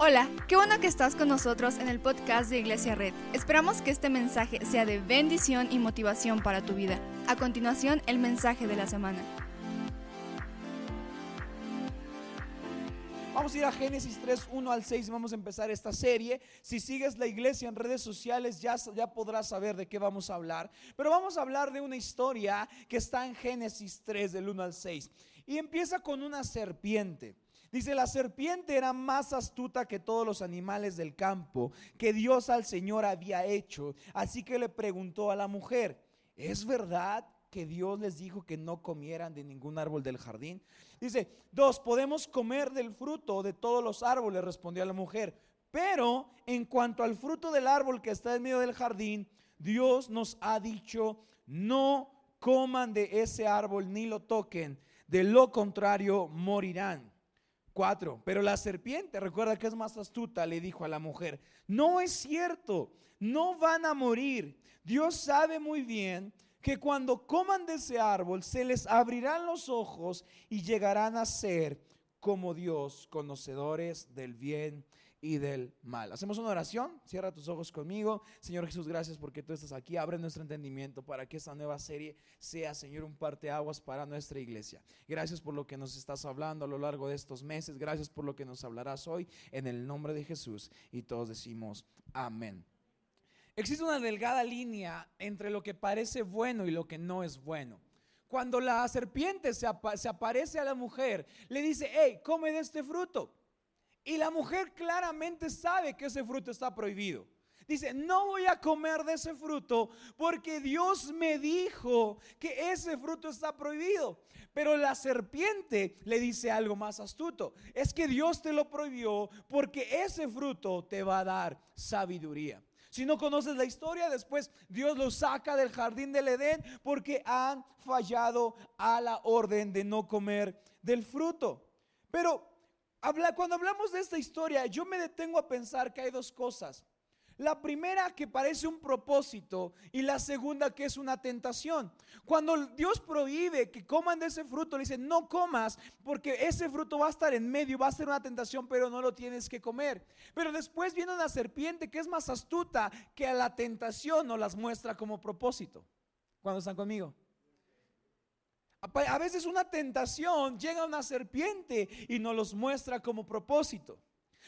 Hola, qué bueno que estás con nosotros en el podcast de Iglesia Red. Esperamos que este mensaje sea de bendición y motivación para tu vida. A continuación, el mensaje de la semana. Vamos a ir a Génesis 3, 1 al 6. Vamos a empezar esta serie. Si sigues la iglesia en redes sociales, ya, ya podrás saber de qué vamos a hablar. Pero vamos a hablar de una historia que está en Génesis 3, del 1 al 6. Y empieza con una serpiente. Dice, la serpiente era más astuta que todos los animales del campo que Dios al Señor había hecho. Así que le preguntó a la mujer, ¿es verdad que Dios les dijo que no comieran de ningún árbol del jardín? Dice, dos, podemos comer del fruto de todos los árboles, respondió la mujer. Pero en cuanto al fruto del árbol que está en medio del jardín, Dios nos ha dicho, no coman de ese árbol ni lo toquen, de lo contrario morirán. Pero la serpiente, recuerda que es más astuta, le dijo a la mujer, no es cierto, no van a morir. Dios sabe muy bien que cuando coman de ese árbol se les abrirán los ojos y llegarán a ser como Dios, conocedores del bien y del mal. Hacemos una oración, cierra tus ojos conmigo. Señor Jesús, gracias porque tú estás aquí. Abre nuestro entendimiento para que esta nueva serie sea, Señor, un parteaguas para nuestra iglesia. Gracias por lo que nos estás hablando a lo largo de estos meses. Gracias por lo que nos hablarás hoy en el nombre de Jesús. Y todos decimos amén. Existe una delgada línea entre lo que parece bueno y lo que no es bueno. Cuando la serpiente se, se aparece a la mujer, le dice, hey, come de este fruto. Y la mujer claramente sabe que ese fruto está prohibido. Dice, no voy a comer de ese fruto porque Dios me dijo que ese fruto está prohibido. Pero la serpiente le dice algo más astuto. Es que Dios te lo prohibió porque ese fruto te va a dar sabiduría. Si no conoces la historia, después Dios lo saca del jardín del Edén porque han fallado a la orden de no comer del fruto. Pero cuando hablamos de esta historia, yo me detengo a pensar que hay dos cosas. La primera que parece un propósito y la segunda que es una tentación. Cuando Dios prohíbe que coman de ese fruto, le dice, no comas porque ese fruto va a estar en medio, va a ser una tentación, pero no lo tienes que comer. Pero después viene una serpiente que es más astuta que a la tentación no las muestra como propósito. Cuando están conmigo? A veces una tentación llega una serpiente y nos los muestra como propósito.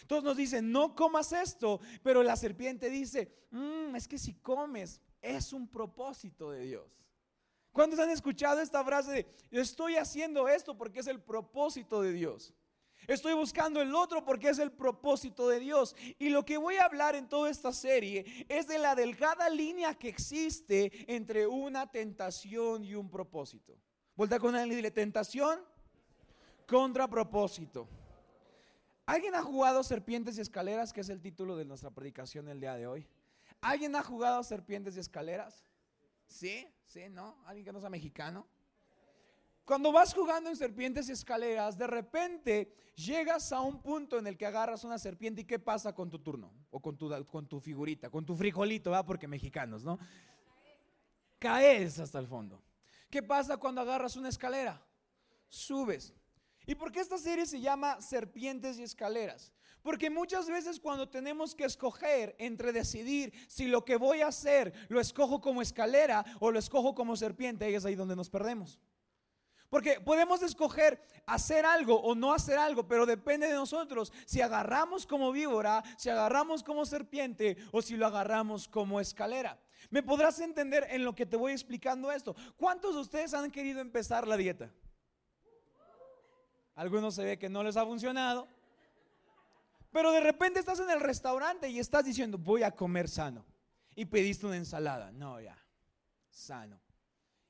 Entonces nos dicen, no comas esto, pero la serpiente dice, mm, es que si comes es un propósito de Dios. ¿Cuántos han escuchado esta frase de, estoy haciendo esto porque es el propósito de Dios? Estoy buscando el otro porque es el propósito de Dios. Y lo que voy a hablar en toda esta serie es de la delgada línea que existe entre una tentación y un propósito. Volta con él y dile, tentación contra propósito. ¿Alguien ha jugado Serpientes y Escaleras, que es el título de nuestra predicación el día de hoy? ¿Alguien ha jugado Serpientes y Escaleras? ¿Sí? ¿Sí? ¿No? ¿Alguien que no sea mexicano? Cuando vas jugando en serpientes y escaleras, de repente llegas a un punto en el que agarras una serpiente y ¿qué pasa con tu turno? O con tu, con tu figurita, con tu frijolito, ¿va? Porque mexicanos, ¿no? Caes hasta el fondo. ¿Qué pasa cuando agarras una escalera? Subes. ¿Y por qué esta serie se llama Serpientes y Escaleras? Porque muchas veces cuando tenemos que escoger entre decidir si lo que voy a hacer lo escojo como escalera o lo escojo como serpiente, ahí es ahí donde nos perdemos. Porque podemos escoger hacer algo o no hacer algo, pero depende de nosotros si agarramos como víbora, si agarramos como serpiente o si lo agarramos como escalera. ¿Me podrás entender en lo que te voy explicando esto? ¿Cuántos de ustedes han querido empezar la dieta? Algunos se ve que no les ha funcionado. Pero de repente estás en el restaurante y estás diciendo, voy a comer sano. Y pediste una ensalada. No, ya, sano.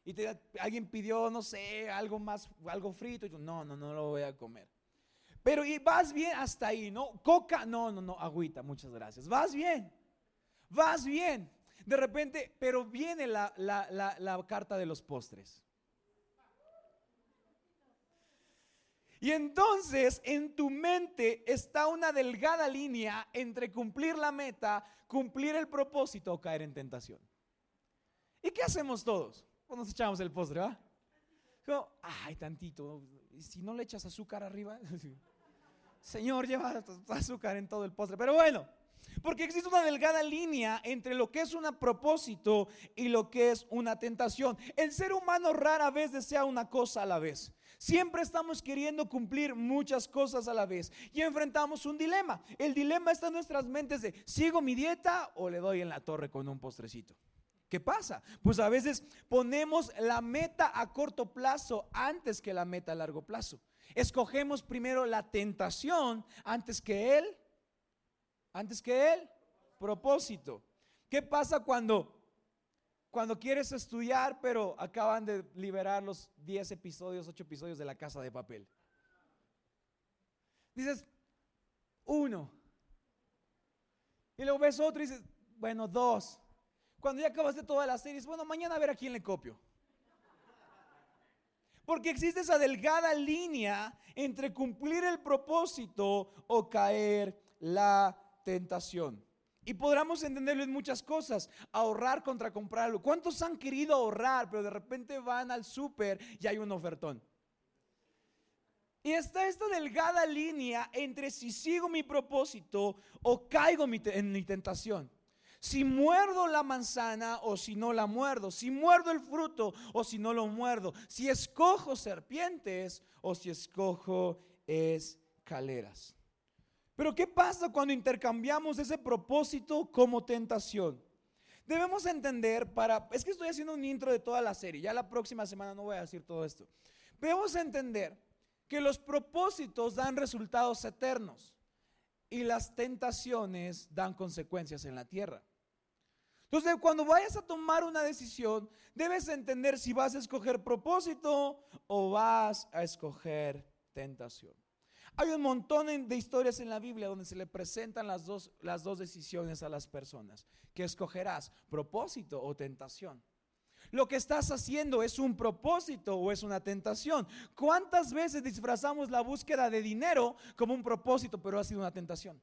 Y alguien pidió, no sé, algo más, algo frito. Y tú, no, no, no lo voy a comer. Pero vas bien hasta ahí, ¿no? Coca, no, no, no, agüita, muchas gracias. Vas bien, vas bien. De repente, pero viene la, la, carta de los postres. Y entonces en tu mente está una delgada línea entre cumplir la meta, cumplir el propósito o caer en tentación. ¿Y qué hacemos todos? Pues nos echamos el postre, ¿va? ay, tantito. si no le echas azúcar arriba? Señor, lleva azúcar en todo el postre. Pero bueno, porque existe una delgada línea entre lo que es un propósito y lo que es una tentación. El ser humano rara vez desea una cosa a la vez. Siempre estamos queriendo cumplir muchas cosas a la vez y enfrentamos un dilema. El dilema está en nuestras mentes de, ¿sigo mi dieta o le doy en la torre con un postrecito? ¿Qué pasa? Pues a veces ponemos la meta a corto plazo antes que la meta a largo plazo. Escogemos primero la tentación antes que él, antes que él, propósito. ¿Qué pasa cuando cuando quieres estudiar, pero acaban de liberar los 10 episodios, 8 episodios de la casa de papel? Dices, uno. Y luego ves otro y dices, bueno, dos. Cuando ya acabaste toda la serie, bueno, mañana a ver a quién le copio. Porque existe esa delgada línea entre cumplir el propósito o caer la tentación. Y podríamos entenderlo en muchas cosas. Ahorrar contra comprarlo. ¿Cuántos han querido ahorrar, pero de repente van al súper y hay un ofertón? Y está esta delgada línea entre si sigo mi propósito o caigo en mi tentación si muerdo la manzana o si no la muerdo, si muerdo el fruto o si no lo muerdo, si escojo serpientes o si escojo escaleras. Pero ¿qué pasa cuando intercambiamos ese propósito como tentación? Debemos entender para, es que estoy haciendo un intro de toda la serie, ya la próxima semana no voy a decir todo esto. Debemos entender que los propósitos dan resultados eternos y las tentaciones dan consecuencias en la tierra. Entonces, cuando vayas a tomar una decisión, debes entender si vas a escoger propósito o vas a escoger tentación. Hay un montón de historias en la Biblia donde se le presentan las dos, las dos decisiones a las personas. ¿Qué escogerás? ¿Propósito o tentación? Lo que estás haciendo es un propósito o es una tentación. ¿Cuántas veces disfrazamos la búsqueda de dinero como un propósito, pero ha sido una tentación?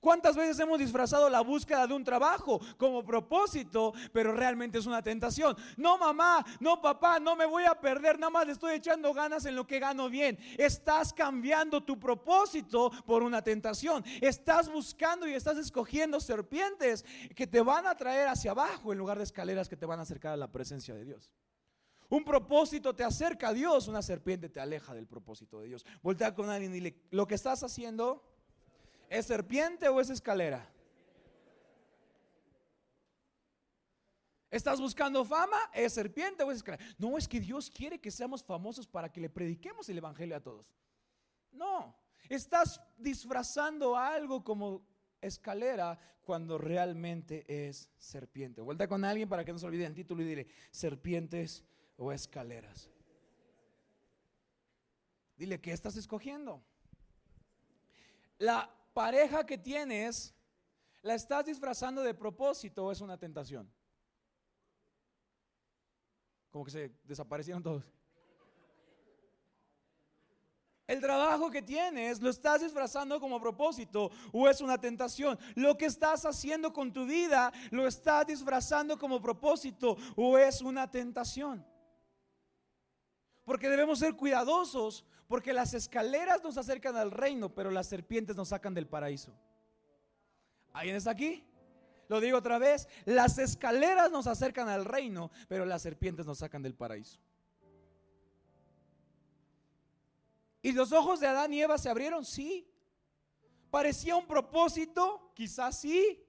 ¿Cuántas veces hemos disfrazado la búsqueda de un trabajo como propósito, pero realmente es una tentación? No, mamá, no, papá, no me voy a perder, nada más le estoy echando ganas en lo que gano bien. Estás cambiando tu propósito por una tentación. Estás buscando y estás escogiendo serpientes que te van a traer hacia abajo en lugar de escaleras que te van a acercar a la presencia de Dios. Un propósito te acerca a Dios, una serpiente te aleja del propósito de Dios. Voltea con alguien y dile, lo que estás haciendo ¿Es serpiente o es escalera? ¿Estás buscando fama? ¿Es serpiente o es escalera? No, es que Dios quiere que seamos famosos para que le prediquemos el Evangelio a todos. No, estás disfrazando algo como escalera cuando realmente es serpiente. Vuelta con alguien para que no se olvide el título y dile, serpientes o escaleras. Dile, ¿qué estás escogiendo? La pareja que tienes, ¿la estás disfrazando de propósito o es una tentación? Como que se desaparecieron todos. El trabajo que tienes, ¿lo estás disfrazando como propósito o es una tentación? Lo que estás haciendo con tu vida, ¿lo estás disfrazando como propósito o es una tentación? Porque debemos ser cuidadosos, porque las escaleras nos acercan al reino, pero las serpientes nos sacan del paraíso. ¿Alguien está aquí? Lo digo otra vez, las escaleras nos acercan al reino, pero las serpientes nos sacan del paraíso. ¿Y los ojos de Adán y Eva se abrieron? Sí. ¿Parecía un propósito? Quizás sí,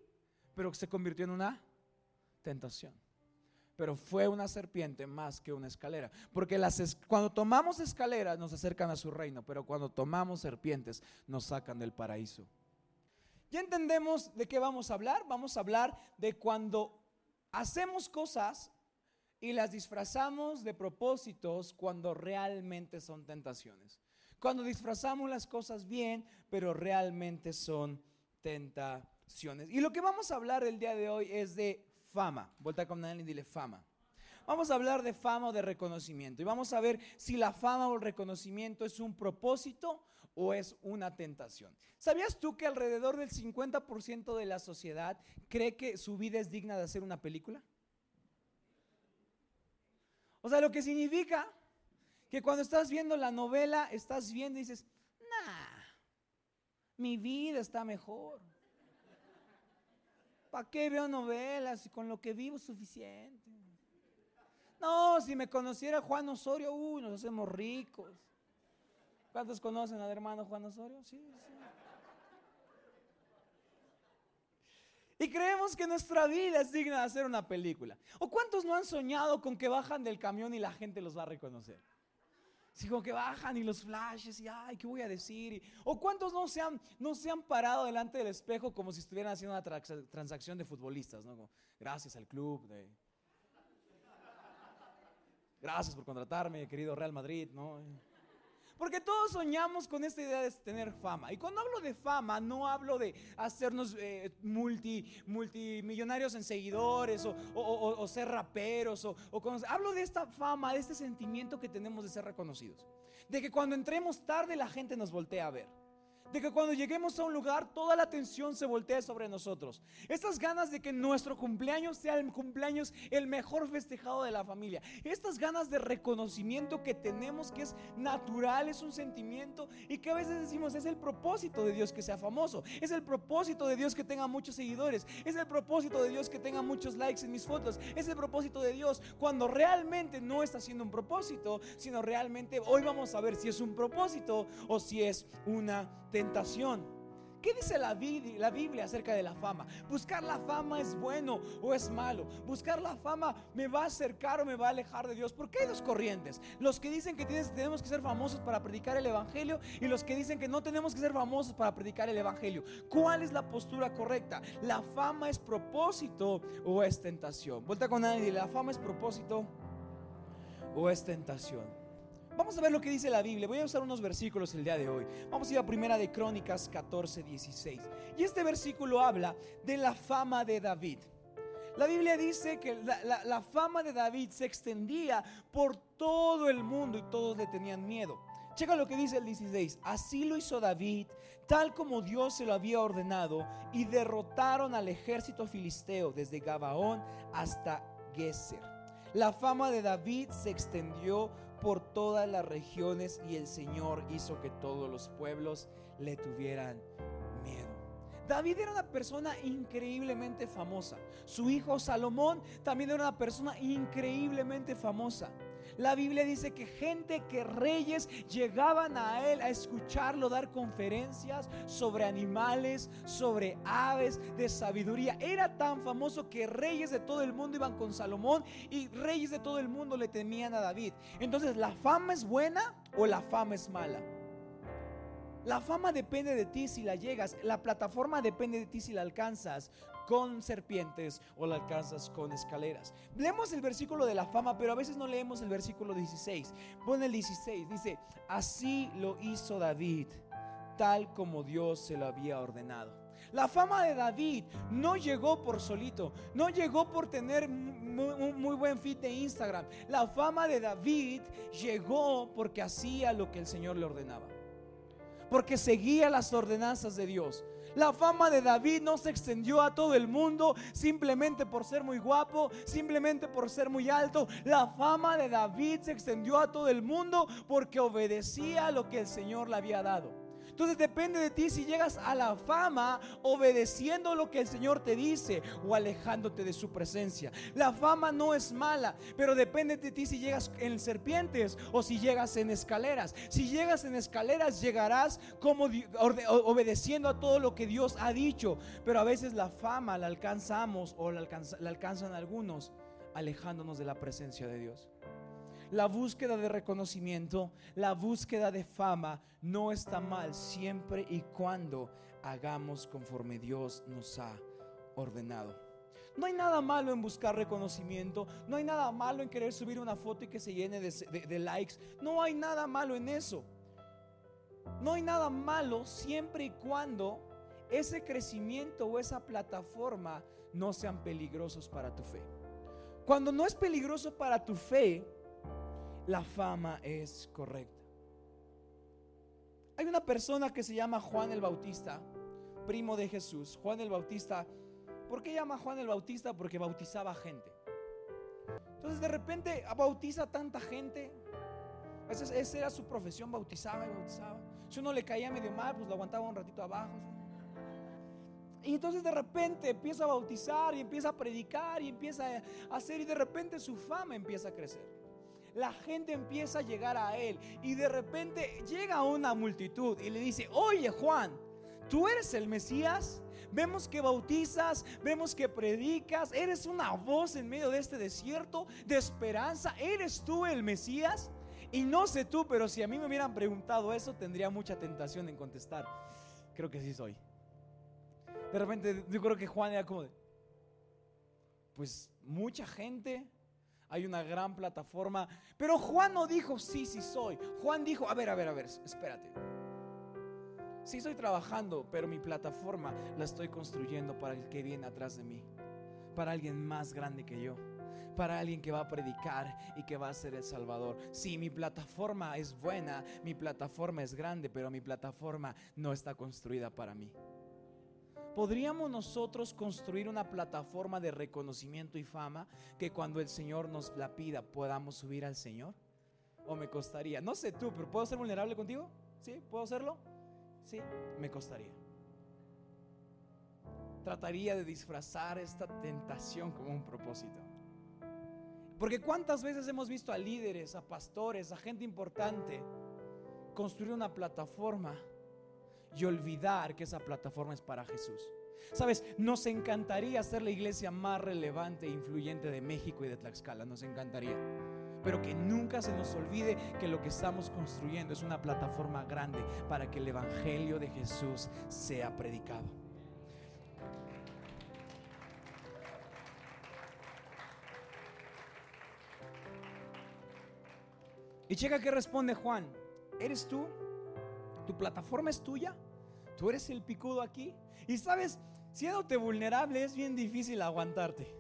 pero se convirtió en una tentación pero fue una serpiente más que una escalera. Porque las cuando tomamos escaleras nos acercan a su reino, pero cuando tomamos serpientes nos sacan del paraíso. Ya entendemos de qué vamos a hablar. Vamos a hablar de cuando hacemos cosas y las disfrazamos de propósitos cuando realmente son tentaciones. Cuando disfrazamos las cosas bien, pero realmente son tentaciones. Y lo que vamos a hablar el día de hoy es de fama. Vuelta con él y dile fama. Vamos a hablar de fama o de reconocimiento y vamos a ver si la fama o el reconocimiento es un propósito o es una tentación. ¿Sabías tú que alrededor del 50% de la sociedad cree que su vida es digna de hacer una película? O sea, lo que significa que cuando estás viendo la novela, estás viendo y dices, nah, Mi vida está mejor. ¿Para qué veo novelas y con lo que vivo suficiente? No, si me conociera Juan Osorio, uy, nos hacemos ricos. ¿Cuántos conocen al hermano Juan Osorio? Sí, sí. Y creemos que nuestra vida es digna de hacer una película. ¿O cuántos no han soñado con que bajan del camión y la gente los va a reconocer? Si como que bajan y los flashes y ay, ¿qué voy a decir? o cuántos no se, han, no se han parado delante del espejo como si estuvieran haciendo una transacción de futbolistas, ¿no? gracias al club, gracias por contratarme, querido Real Madrid, ¿no? Porque todos soñamos con esta idea de tener fama. Y cuando hablo de fama, no hablo de hacernos eh, multi, multimillonarios en seguidores o, ser raperos. O, hablo de esta fama, de este sentimiento que tenemos de ser reconocidos. De que cuando entremos tarde la gente nos voltea a ver de que cuando lleguemos a un lugar toda la atención se voltee sobre nosotros. Estas ganas de que nuestro cumpleaños sea el cumpleaños el mejor festejado de la familia. Estas ganas de reconocimiento que tenemos que es natural, es un sentimiento y que a veces decimos es el propósito de Dios que sea famoso, es el propósito de Dios que tenga muchos seguidores, es el propósito de Dios que tenga muchos likes en mis fotos, es el propósito de Dios cuando realmente no está siendo un propósito, sino realmente hoy vamos a ver si es un propósito o si es una ¿Qué dice la, Biblia acerca de la fama? ¿Buscar la fama es bueno o es malo? ¿Buscar la fama me va a acercar o me va a alejar de Dios? ¿Por qué hay dos corrientes? Los que dicen que tenemos que ser famosos para predicar el Evangelio y los que dicen que no tenemos que ser famosos para predicar el Evangelio. ¿Cuál es la postura correcta? ¿La fama es propósito o es tentación? Vuelta con nadie, ¿la fama es propósito o es tentación? Vamos a ver lo que dice la Biblia. Voy a usar unos versículos el día de hoy. Vamos a ir a Primera de Crónicas 14, 16. Y este versículo habla de la fama de David. La Biblia dice que la, fama de David se extendía por todo el mundo y todos le tenían miedo. Checa lo que dice el 16. Así lo hizo David, tal como Dios se lo había ordenado, y derrotaron al ejército filisteo desde Gabaón hasta Geser. La fama de David se extendió por todas las regiones y el Señor hizo que todos los pueblos le tuvieran miedo. David era una persona increíblemente famosa. Su hijo Salomón también era una persona increíblemente famosa. La Biblia dice que gente, que reyes llegaban a él a escucharlo dar conferencias sobre animales, sobre aves, de sabiduría. Era tan famoso que reyes de todo el mundo iban con Salomón y reyes de todo el mundo le temían a David. Entonces, ¿la fama es buena o la fama es mala? La fama depende de ti si la llegas, la plataforma depende de ti si la alcanzas con serpientes o la alcanzas con escaleras. Leemos el versículo de la fama, pero a veces no leemos el versículo 16. Pon el 16, dice, así lo hizo David, tal como Dios se lo había ordenado. La fama de David no llegó por solito, no llegó por tener un muy, buen fit de Instagram. La fama de David llegó porque hacía lo que el Señor le ordenaba porque seguía las ordenanzas de Dios. La fama de David no se extendió a todo el mundo simplemente por ser muy guapo, simplemente por ser muy alto. La fama de David se extendió a todo el mundo porque obedecía lo que el Señor le había dado. Entonces depende de ti si llegas a la fama obedeciendo lo que el Señor te dice o alejándote de su presencia. La fama no es mala, pero depende de ti si llegas en serpientes o si llegas en escaleras. Si llegas en escaleras llegarás como obedeciendo a todo lo que Dios ha dicho, pero a veces la fama la alcanzamos o la, la alcanzan algunos alejándonos de la presencia de Dios. La búsqueda de reconocimiento, la búsqueda de fama no está mal siempre y cuando hagamos conforme Dios nos ha ordenado. No hay nada malo en buscar reconocimiento, no hay nada malo en querer subir una foto y que se llene de, likes, no hay nada malo en eso. No hay nada malo siempre y cuando ese crecimiento o esa plataforma no sean peligrosos para tu fe. Cuando no es peligroso para tu fe, la fama es correcta. Hay una persona que se llama Juan el Bautista, primo de Jesús. Juan el Bautista, ¿por qué llama Juan el Bautista? Porque bautizaba gente. Entonces de repente bautiza tanta gente. Esa era su profesión, bautizaba y bautizaba. Si uno le caía medio mal, pues lo aguantaba un ratito abajo. Y entonces de repente empieza a bautizar y empieza a predicar y empieza a hacer y de repente su fama empieza a crecer. La gente empieza a llegar a él y de repente llega una multitud y le dice, oye Juan, ¿tú eres el Mesías? Vemos que bautizas, vemos que predicas, eres una voz en medio de este desierto de esperanza, ¿eres tú el Mesías? Y no sé tú, pero si a mí me hubieran preguntado eso, tendría mucha tentación en contestar. Creo que sí soy. De repente yo creo que Juan era como de, pues mucha gente, hay una gran plataforma, pero Juan no dijo, sí, sí soy. Juan dijo, a ver, a ver, a ver, espérate. Sí estoy trabajando, pero mi plataforma la estoy construyendo para el que viene atrás de mí, para alguien más grande que yo, para alguien que va a predicar y que va a ser el Salvador. Sí, mi plataforma es buena, mi plataforma es grande, pero mi plataforma no está construida para mí. ¿Podríamos nosotros construir una plataforma de reconocimiento y fama que cuando el Señor nos la pida podamos subir al Señor? ¿O me costaría? No sé tú, pero ¿puedo ser vulnerable contigo? ¿Sí? ¿Puedo hacerlo? Sí, me costaría. Trataría de disfrazar esta tentación como un propósito. Porque cuántas veces hemos visto a líderes, a pastores, a gente importante construir una plataforma y olvidar que esa plataforma es para Jesús. Sabes, nos encantaría ser la iglesia más relevante e influyente de México y de Tlaxcala, nos encantaría pero que nunca se nos olvide que lo que estamos construyendo es una plataforma grande para que el Evangelio de Jesús sea predicado. Y checa que responde Juan, ¿eres tú? ¿Tu plataforma es tuya? ¿Tú eres el picudo aquí? Y sabes, siéndote vulnerable es bien difícil aguantarte.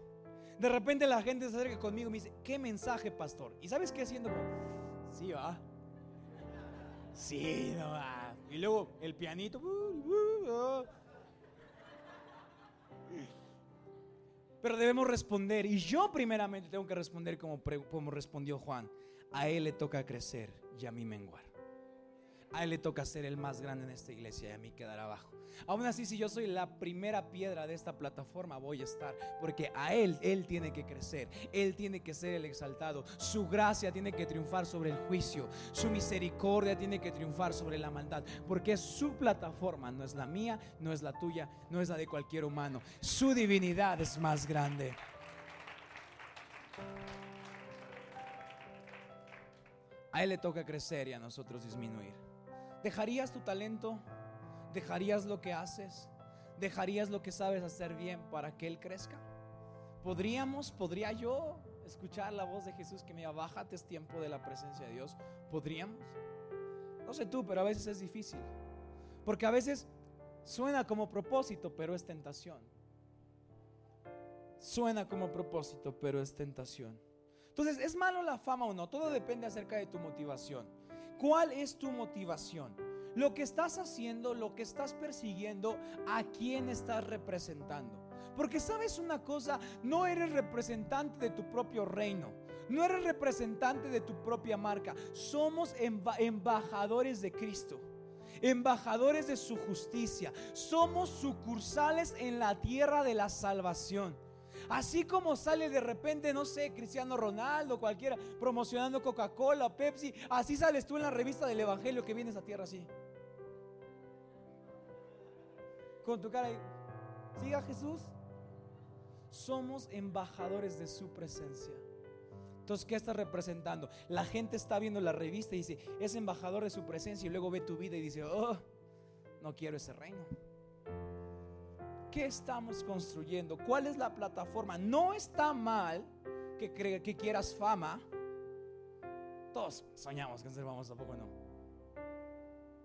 De repente la gente se acerca conmigo y me dice, ¿qué mensaje, pastor? ¿Y sabes qué haciendo? Sí, va. Sí, no va. Y luego el pianito. Uh, uh, uh. Pero debemos responder. Y yo primeramente tengo que responder como, como respondió Juan. A él le toca crecer y a mí menguar. A él le toca ser el más grande en esta iglesia y a mí quedar abajo. Aún así, si yo soy la primera piedra de esta plataforma, voy a estar. Porque a Él, Él tiene que crecer. Él tiene que ser el exaltado. Su gracia tiene que triunfar sobre el juicio. Su misericordia tiene que triunfar sobre la maldad. Porque su plataforma no es la mía, no es la tuya, no es la de cualquier humano. Su divinidad es más grande. A Él le toca crecer y a nosotros disminuir. ¿Dejarías tu talento? ¿Dejarías lo que haces? ¿Dejarías lo que sabes hacer bien para que Él crezca? ¿Podríamos, podría yo escuchar la voz de Jesús que me diga, bájate, es tiempo de la presencia de Dios? ¿Podríamos? No sé tú, pero a veces es difícil. Porque a veces suena como propósito, pero es tentación. Suena como propósito, pero es tentación. Entonces, ¿es malo la fama o no? Todo depende acerca de tu motivación. ¿Cuál es tu motivación? Lo que estás haciendo, lo que estás persiguiendo, a quién estás representando. Porque sabes una cosa, no eres representante de tu propio reino. No eres representante de tu propia marca. Somos embajadores de Cristo. Embajadores de su justicia. Somos sucursales en la tierra de la salvación. Así como sale de repente, no sé, Cristiano Ronaldo, cualquiera, promocionando Coca-Cola, Pepsi, así sales tú en la revista del Evangelio que vienes a tierra así con tu cara ahí. Siga Jesús. Somos embajadores de su presencia. Entonces, ¿qué estás representando? La gente está viendo la revista y dice, es embajador de su presencia y luego ve tu vida y dice, oh, no quiero ese reino. ¿Qué estamos construyendo? ¿Cuál es la plataforma? No está mal que, que quieras fama. Todos soñamos que ser famosos, tampoco no.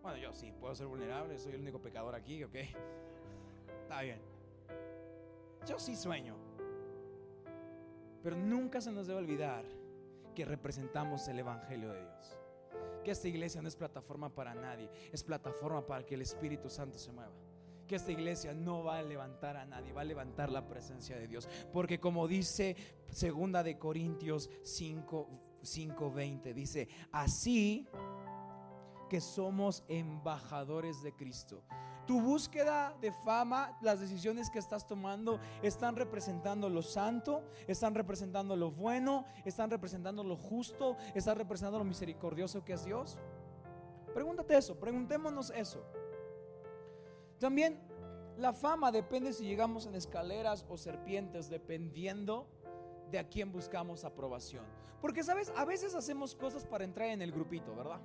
Bueno, yo sí, puedo ser vulnerable, soy el único pecador aquí, ok. Está bien. Yo sí sueño. Pero nunca se nos debe olvidar que representamos el Evangelio de Dios. Que esta iglesia no es plataforma para nadie, es plataforma para que el Espíritu Santo se mueva. Que esta iglesia no va a levantar a nadie, va a levantar la presencia de Dios. Porque como dice segunda de Corintios 5, 5:20, dice, así que somos embajadores de Cristo. Tu búsqueda de fama, las decisiones que estás tomando, están representando lo santo, están representando lo bueno, están representando lo justo, están representando lo misericordioso que es Dios. Pregúntate eso, preguntémonos eso. También la fama depende si llegamos en escaleras o serpientes, dependiendo de a quién buscamos aprobación. Porque, ¿sabes? A veces hacemos cosas para entrar en el grupito, ¿verdad?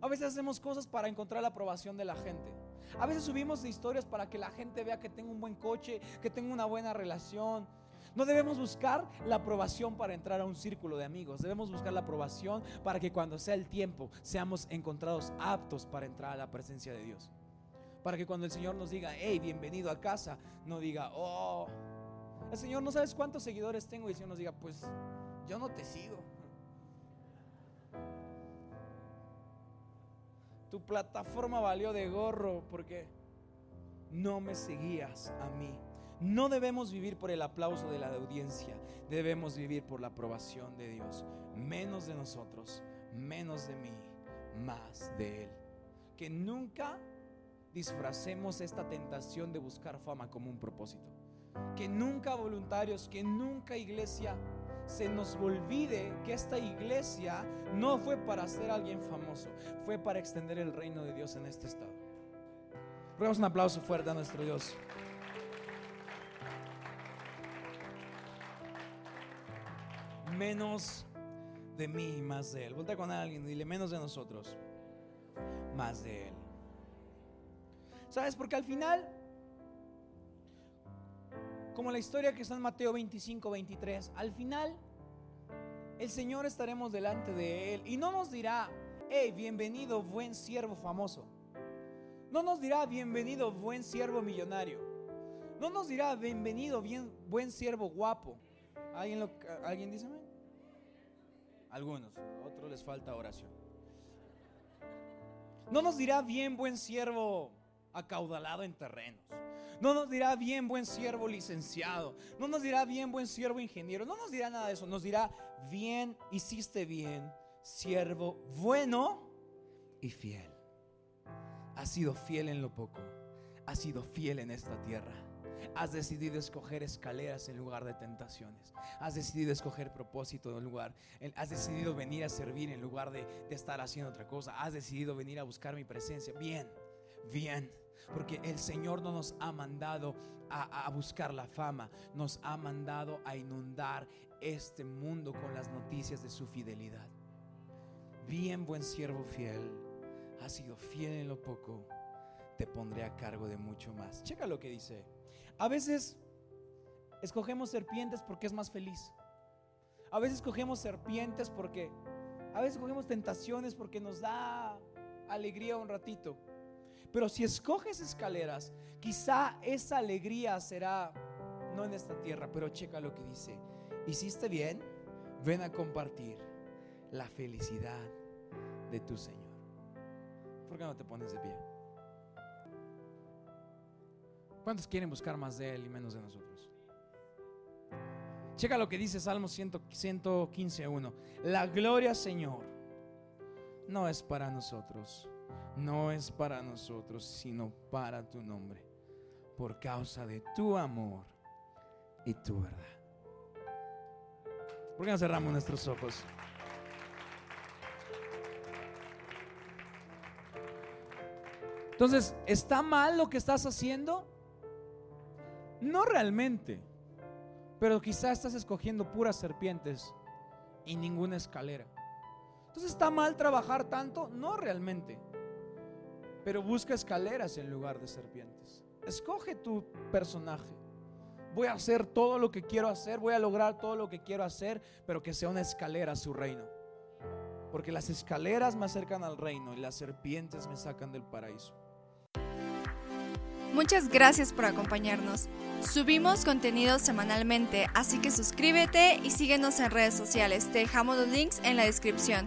A veces hacemos cosas para encontrar la aprobación de la gente. A veces subimos historias para que la gente vea que tengo un buen coche, que tengo una buena relación. No debemos buscar la aprobación para entrar a un círculo de amigos. Debemos buscar la aprobación para que cuando sea el tiempo seamos encontrados aptos para entrar a la presencia de Dios. Para que cuando el Señor nos diga, hey, bienvenido a casa, no diga, oh, el Señor no sabes cuántos seguidores tengo y el Señor nos diga, pues yo no te sigo. Tu plataforma valió de gorro porque no me seguías a mí. No debemos vivir por el aplauso de la audiencia, debemos vivir por la aprobación de Dios. Menos de nosotros, menos de mí, más de Él. Que nunca disfracemos esta tentación de buscar fama como un propósito. Que nunca voluntarios, que nunca iglesia se nos olvide que esta iglesia no fue para ser alguien famoso, fue para extender el reino de Dios en este estado. Rogamos un aplauso fuerte a nuestro Dios. Menos de mí, más de Él. Volta con alguien y dile menos de nosotros, más de Él. ¿Sabes? Porque al final como la historia que está en Mateo 25, 23, al final el Señor estaremos delante de Él y no nos dirá, hey, bienvenido buen siervo famoso. No nos dirá, bienvenido buen siervo millonario. No nos dirá, bienvenido bien, buen siervo guapo. ¿Alguien, lo, ¿alguien dice? Algunos, a otros les falta oración. No nos dirá bien buen siervo acaudalado en terrenos. No nos dirá bien buen siervo licenciado. No nos dirá bien buen siervo ingeniero. No nos dirá nada de eso. Nos dirá bien, hiciste bien, siervo bueno y fiel. Has sido fiel en lo poco. Has sido fiel en esta tierra. Has decidido escoger escaleras en lugar de tentaciones. Has decidido escoger propósito en lugar. Has decidido venir a servir en lugar de, de estar haciendo otra cosa. Has decidido venir a buscar mi presencia. Bien, bien. Porque el Señor no nos ha mandado a, buscar la fama, nos ha mandado a inundar este mundo con las noticias de su fidelidad. Bien, buen siervo fiel, has sido fiel en lo poco, te pondré a cargo de mucho más. Checa lo que dice. A veces escogemos serpientes porque es más feliz. A veces escogemos serpientes porque, a veces escogemos tentaciones porque nos da alegría un ratito. Pero si escoges escaleras, quizá esa alegría será no en esta tierra, pero checa lo que dice. Hiciste bien, ven a compartir la felicidad de tu Señor. ¿Por qué no te pones de pie? ¿Cuántos quieren buscar más de Él y menos de nosotros? Checa lo que dice Salmo 115.1. La gloria, Señor, no es para nosotros no es para nosotros, sino para tu nombre, por causa de tu amor y tu verdad. ¿Por qué no cerramos nuestros ojos? Entonces, ¿está mal lo que estás haciendo? No realmente, pero quizás estás escogiendo puras serpientes y ninguna escalera. Entonces, ¿está mal trabajar tanto? No realmente. Pero busca escaleras en lugar de serpientes. Escoge tu personaje. Voy a hacer todo lo que quiero hacer, voy a lograr todo lo que quiero hacer, pero que sea una escalera a su reino. Porque las escaleras me acercan al reino y las serpientes me sacan del paraíso. Muchas gracias por acompañarnos. Subimos contenido semanalmente, así que suscríbete y síguenos en redes sociales. Te dejamos los links en la descripción.